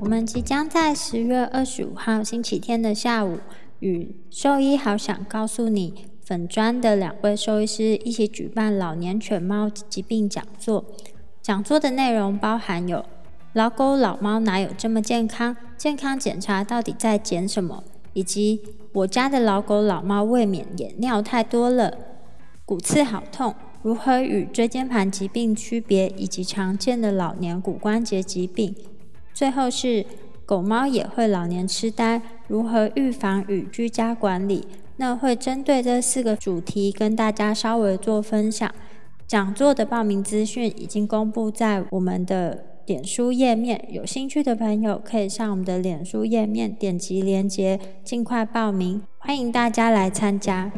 我们即将在十月二十五号星期天的下午，与兽医好想告诉你粉砖的两位兽医师一起举办老年犬猫疾病讲座。讲座的内容包含有老狗老猫哪有这么健康？健康检查到底在检什么？以及我家的老狗老猫未免也尿太多了。骨刺好痛，如何与椎间盘疾病区别？以及常见的老年骨关节疾病。最后是狗猫也会老年痴呆，如何预防与居家管理？那会针对这四个主题跟大家稍微做分享。讲座的报名资讯已经公布在我们的脸书页面，有兴趣的朋友可以上我们的脸书页面点击链接，尽快报名。欢迎大家来参加。